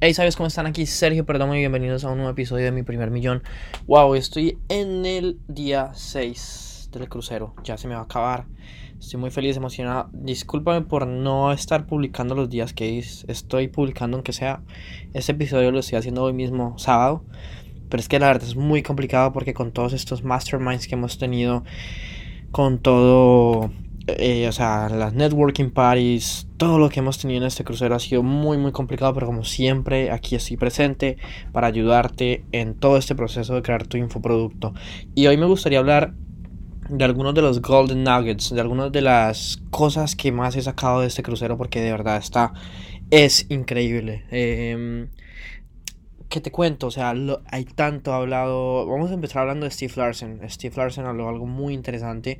Hey, ¿sabes cómo están aquí? Sergio Perdomo y bienvenidos a un nuevo episodio de Mi Primer Millón. Wow, estoy en el día 6 del crucero. Ya se me va a acabar. Estoy muy feliz, emocionado. Discúlpame por no estar publicando los días que estoy publicando, aunque sea este episodio lo estoy haciendo hoy mismo, sábado. Pero es que la verdad es muy complicado porque con todos estos masterminds que hemos tenido, con todo eh, o sea, las networking parties, todo lo que hemos tenido en este crucero ha sido muy muy complicado, pero como siempre aquí estoy presente para ayudarte en todo este proceso de crear tu infoproducto. Y hoy me gustaría hablar de algunos de los golden nuggets, de algunas de las cosas que más he sacado de este crucero porque de verdad está es increíble. Eh, ¿Qué te cuento? O sea, hay tanto hablado. Vamos a empezar hablando de Steve Larsen. Steve Larsen habló algo muy interesante.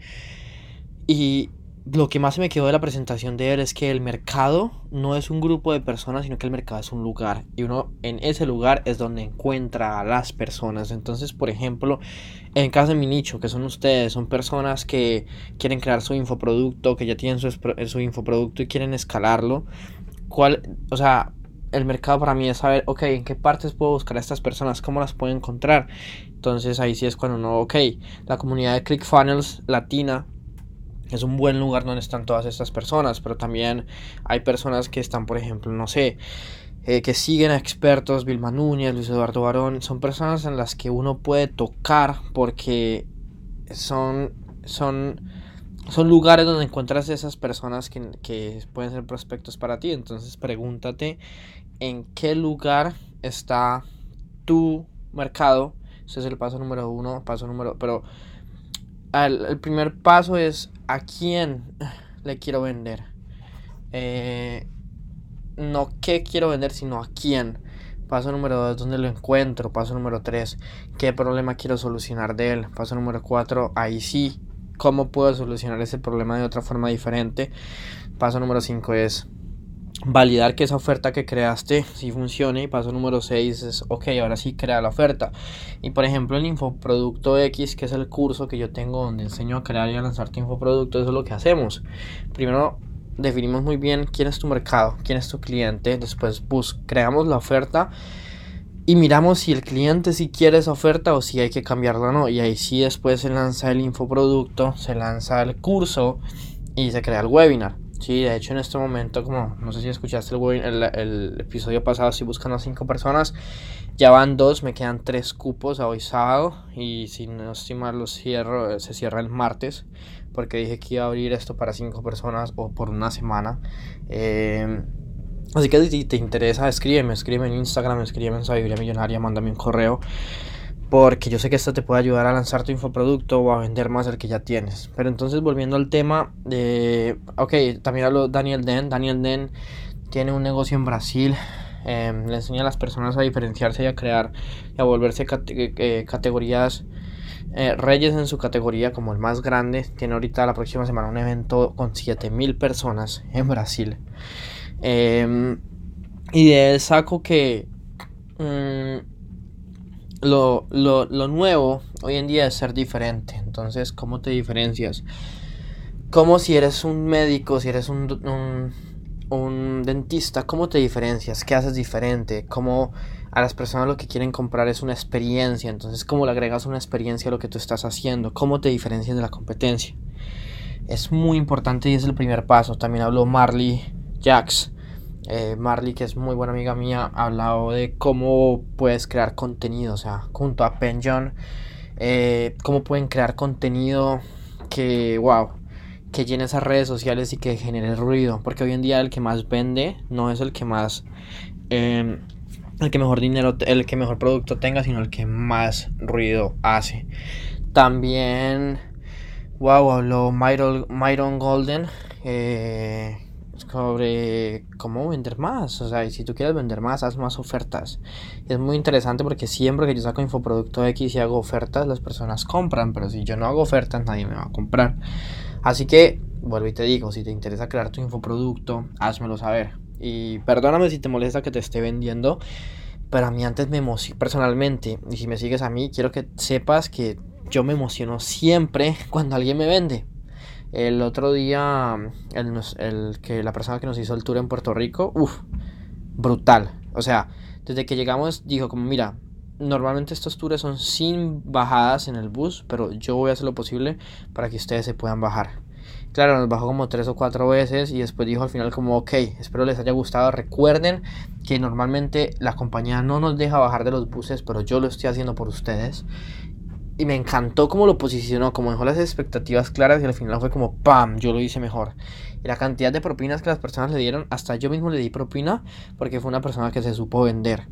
Y lo que más se me quedó de la presentación de él es que el mercado no es un grupo de personas, sino que el mercado es un lugar. Y uno en ese lugar es donde encuentra a las personas. Entonces, por ejemplo, en caso de mi nicho, que son ustedes, son personas que quieren crear su infoproducto, que ya tienen su, su infoproducto y quieren escalarlo. ¿Cuál, o sea, el mercado para mí es saber, ok, en qué partes puedo buscar a estas personas, cómo las puedo encontrar. Entonces ahí sí es cuando no, ok, la comunidad de ClickFunnels latina es un buen lugar donde están todas estas personas, pero también hay personas que están, por ejemplo, no sé, eh, que siguen a expertos, Vilma Núñez, Luis Eduardo Barón, son personas en las que uno puede tocar porque son, son, son lugares donde encuentras esas personas que, que pueden ser prospectos para ti. Entonces pregúntate en qué lugar está tu mercado. Ese es el paso número uno, paso número, pero el primer paso es a quién le quiero vender. Eh, no qué quiero vender, sino a quién. Paso número 2, ¿dónde lo encuentro? Paso número 3, ¿qué problema quiero solucionar de él? Paso número 4, ahí sí, ¿cómo puedo solucionar ese problema de otra forma diferente? Paso número 5 es validar que esa oferta que creaste sí funcione. Y paso número 6 es, ok, ahora sí crea la oferta. Y por ejemplo, el infoproducto X, que es el curso que yo tengo donde enseño a crear y a lanzar tu infoproducto, eso es lo que hacemos. Primero definimos muy bien quién es tu mercado, quién es tu cliente. Después bus creamos la oferta. Y miramos si el cliente si quiere esa oferta o si hay que cambiarla o no. Y ahí sí después se lanza el infoproducto, se lanza el curso y se crea el webinar. Sí, de hecho en este momento, como no sé si escuchaste el, el, episodio pasado, estoy buscando a cinco personas. Ya van dos, me quedan tres cupos a hoy sábado. Y si no estoy mal, los cierro, se cierra el martes. Porque dije que iba a abrir esto para cinco personas o por una semana. Eh, así que si te interesa, escríbeme, escríbeme en Instagram, escríbeme en Sabiduría Millonaria, mándame un correo porque yo sé que esto te puede ayudar a lanzar tu infoproducto o a vender más del que ya tienes. Pero entonces volviendo al tema, de ok, también hablo Daniel Den. Daniel Den tiene un negocio en Brasil. Em, le enseña a las personas a diferenciarse y a crear y a volverse eh, categorías eh, reyes en su categoría como el más grande. Tiene ahorita la próxima semana un evento con 7000 personas en Brasil. Em, y de él saco que... Mm, lo, lo, lo, nuevo hoy en día es ser diferente. Entonces, ¿cómo te diferencias? Como si eres un médico, si eres un, un, un, dentista, ¿cómo te diferencias? ¿Qué haces diferente? ¿Cómo a las personas lo que quieren comprar es una experiencia? Entonces, ¿cómo le agregas una experiencia a lo que tú estás haciendo? ¿Cómo te diferencias de la competencia? Es muy importante y es el primer paso. También habló Marley Jacks eh, Marley, que es muy buena amiga mía, ha hablado de cómo puedes crear contenido, o sea, junto a Penjon, eh, cómo pueden crear contenido que, wow, que llene esas redes sociales y que genere ruido, porque hoy en día el que más vende no es el que más, em, el que mejor dinero, el que mejor producto tenga, sino el que más ruido hace. También, wow, habló Myron, Golden. Eh, sobre cómo vender más. O sea, si tú quieres vender más, haz más ofertas. Es muy interesante porque siempre que yo saco infoproducto X y hago ofertas, las personas compran. Pero si yo no hago ofertas, nadie me va a comprar. Así que, vuelvo y te digo, si te interesa crear tu infoproducto, házmelo saber. Y perdóname si te molesta que te esté vendiendo. Pero a mí antes me emocionó personalmente. Y si me sigues a mí, quiero que sepas que yo me emociono siempre cuando alguien me vende. El otro día, el, que la persona que nos hizo el tour en Puerto Rico, uff, brutal. O sea, Desde que llegamos dijo como, mira, normalmente estos tours son sin bajadas en el bus, pero yo voy a hacer lo posible para que ustedes se puedan bajar. Claro, nos bajó como tres o cuatro veces y después dijo al final como, ok, espero les haya gustado. Recuerden que normalmente la compañía no nos deja bajar de los buses, pero yo lo estoy haciendo por ustedes. Y me encantó cómo lo posicionó, como dejó las expectativas claras y al final fue como ¡pam! Yo lo hice mejor. Y la cantidad de propinas que las personas le dieron, hasta yo mismo le di propina porque fue una persona que se supo vender.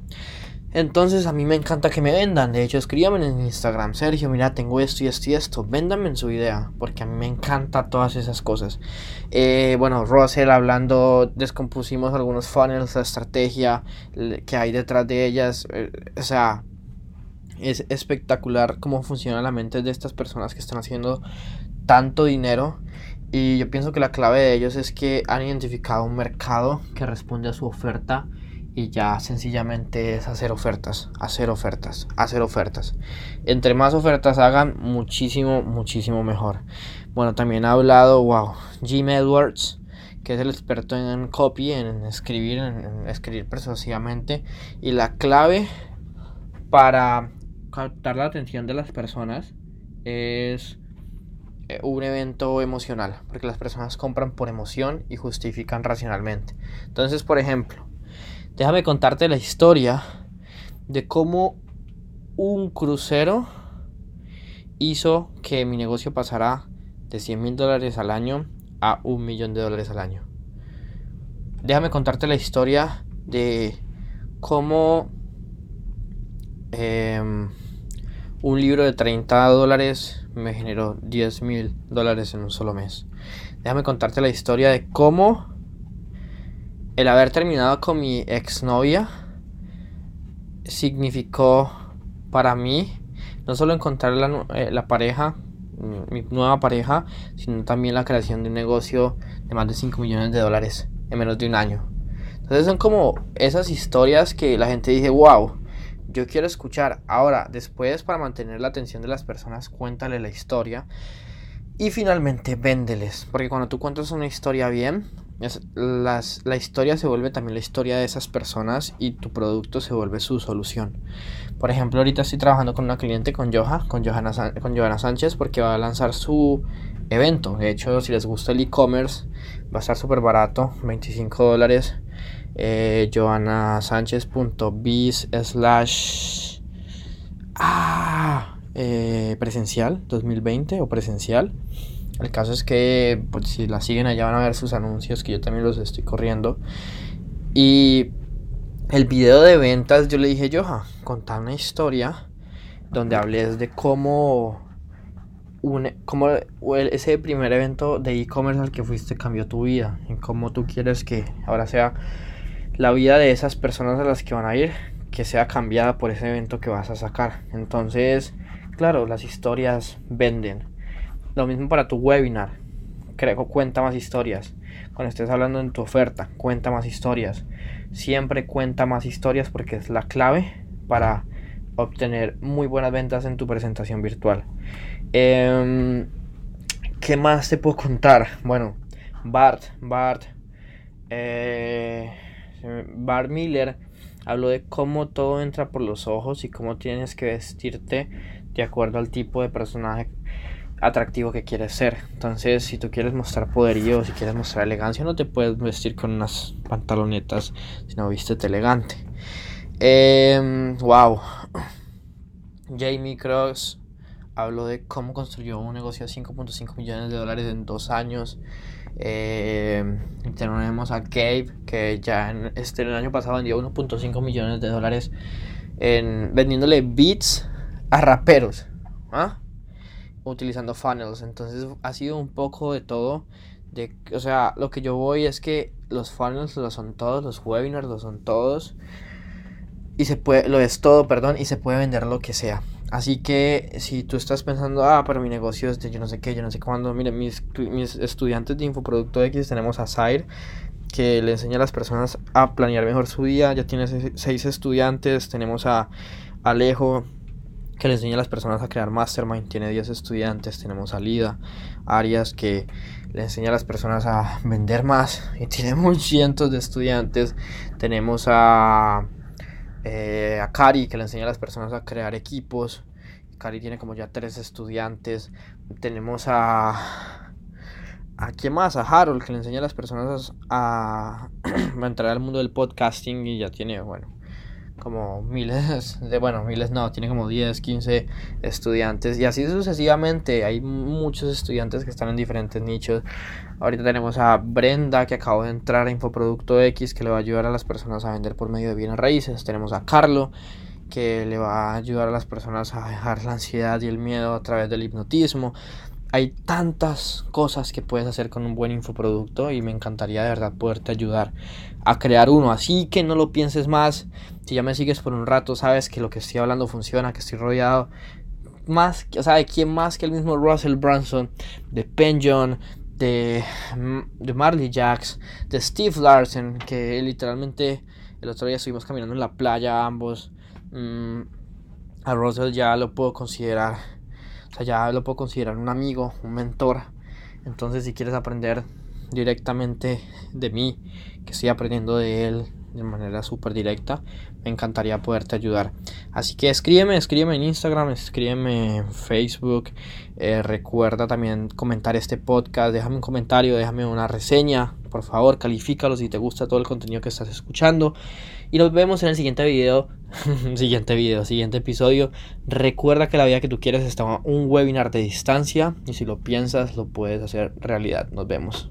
Entonces a mí me encanta que me vendan. De hecho, escríbanme en Instagram, Sergio, mira, tengo esto y esto y esto. Véndanme en su idea, porque a mí me encanta todas esas cosas. Eh, bueno, Russell hablando, descompusimos algunos funnels, la estrategia que hay detrás de ellas. Eh, o sea, es espectacular cómo funciona la mente de estas personas que están haciendo tanto dinero. Y yo pienso que la clave de ellos es que han identificado un mercado que responde a su oferta y ya sencillamente es hacer ofertas, hacer ofertas, hacer ofertas. Entre más ofertas hagan, muchísimo, muchísimo mejor. Bueno, también ha hablado, wow, Jim Edwards, que es el experto en copy, en escribir, en escribir persuasivamente. Y la clave para captar la atención de las personas es eh, un evento emocional, porque las personas compran por emoción y justifican racionalmente. Entonces, por ejemplo, déjame contarte la historia de cómo un crucero hizo que mi negocio pasara de 100 mil dólares al año a un millón de dólares al año. Déjame contarte la historia de cómo eh, un libro de 30 dólares me generó 10 mil dólares en un solo mes. Déjame contarte la historia de cómo el haber terminado con mi exnovia significó para mí no solo encontrar la, eh, la, pareja, mm, mi nueva pareja, sino también la creación de un negocio de más de 5 millones de dólares en menos de un año. Entonces son como esas historias que la gente dice, wow, yo quiero escuchar. Ahora, después, para mantener la atención de las personas, cuéntale la historia. Y finalmente, véndeles. Porque cuando tú cuentas una historia bien, las, la historia se vuelve también la historia de esas personas y tu producto se vuelve su solución. Por ejemplo, ahorita estoy trabajando con una cliente, con Joha, con Johanna, con Johanna Sánchez, porque va a lanzar su evento. De hecho, si les gusta el e-commerce, va a estar súper barato, 25 dólares eh, slash ah, eh, presencial 2020 o presencial. El caso es que pues, si la siguen allá van a ver sus anuncios que yo también los estoy corriendo. Y el video de ventas yo le dije, Joha, contar una historia donde hables de cómo, un, cómo ese primer evento de e-commerce al que fuiste cambió tu vida. Y cómo tú quieres que ahora sea la vida de esas personas a las que van a ir que sea cambiada por ese evento que vas a sacar. Entonces, claro, las historias venden. Lo mismo para tu webinar. Creo, cuenta más historias. Cuando estés hablando en tu oferta, cuenta más historias. Siempre cuenta más historias porque es la clave para obtener muy buenas ventas en tu presentación virtual. Em, ¿Qué más te puedo contar? Bueno, Bart, Bart. Eh, Bar Miller habló de cómo todo entra por los ojos y cómo tienes que vestirte de acuerdo al tipo de personaje atractivo que quieres ser. Entonces, si tú quieres mostrar poderío, si quieres mostrar elegancia, no te puedes vestir con unas pantalonetas, sino vístete elegante. Em, wow. Jamie Cross habló de cómo construyó un negocio de 5.5 millones de dólares en dos años. Eh, tenemos a Gabe, que ya en, este, el año pasado vendió 1.5 millones de dólares en, vendiéndole beats a raperos. ¿ah? Utilizando funnels. Entonces ha sido un poco de todo. De, o sea, lo que yo voy es que los funnels lo son todos, los webinars lo son todos. Y se puede, lo es todo, perdón, y se puede vender lo que sea. Así que si tú estás pensando, ah, pero mi negocio es de yo no sé qué, yo no sé cuándo, mire, mis, mis estudiantes de Infoproducto X tenemos a Zaire, que le enseña a las personas a planear mejor su día, ya tiene seis estudiantes, tenemos a Alejo, que le enseña a las personas a crear mastermind, tiene 10 estudiantes, tenemos a Lida, Arias, que le enseña a las personas a vender más, y tiene cientos de estudiantes, tenemos a eh, a Cari, que le enseña a las personas a crear equipos. Cari tiene como ya tres estudiantes. Tenemos a... ¿A quién más? A Harold, que le enseña a las personas a, a entrar al mundo del podcasting y ya tiene, bueno, como miles de, bueno, miles no, tiene como 10, 15 estudiantes y así sucesivamente. Hay muchos estudiantes que están en diferentes nichos. Ahorita tenemos a Brenda que acabó de entrar a Infoproducto X que le va a ayudar a las personas a vender por medio de bienes raíces. Tenemos a Carlo que le va a ayudar a las personas a dejar la ansiedad y el miedo a través del hipnotismo. Hay tantas cosas que puedes hacer con un buen infoproducto y me encantaría de verdad poderte ayudar a crear uno. Así que no lo pienses más. Si ya me sigues por un rato, sabes que lo que estoy hablando funciona, que estoy rodeado más, o sea, de quién más que el mismo Russell Brunson, de Penjon, de, de Marley Jacks, de Steve Larsen, que literalmente el otro día estuvimos caminando en la playa ambos. Mm, a Russell ya lo puedo considerar sea, ya lo puedo considerar un amigo, un mentor. Entonces, si quieres aprender directamente de mí, que estoy aprendiendo de él de manera súper directa, me encantaría poderte ayudar. Así que escríbeme, escríbeme en Instagram, escríbeme en Facebook. Eh, recuerda también comentar este podcast, déjame un comentario, déjame una reseña, por favor, califícalo si te gusta todo el contenido que estás escuchando. Y nos vemos en el siguiente video. siguiente video, siguiente episodio. Recuerda que la vida que tú quieres está un webinar de distancia. Y si lo piensas, lo puedes hacer realidad. Nos vemos.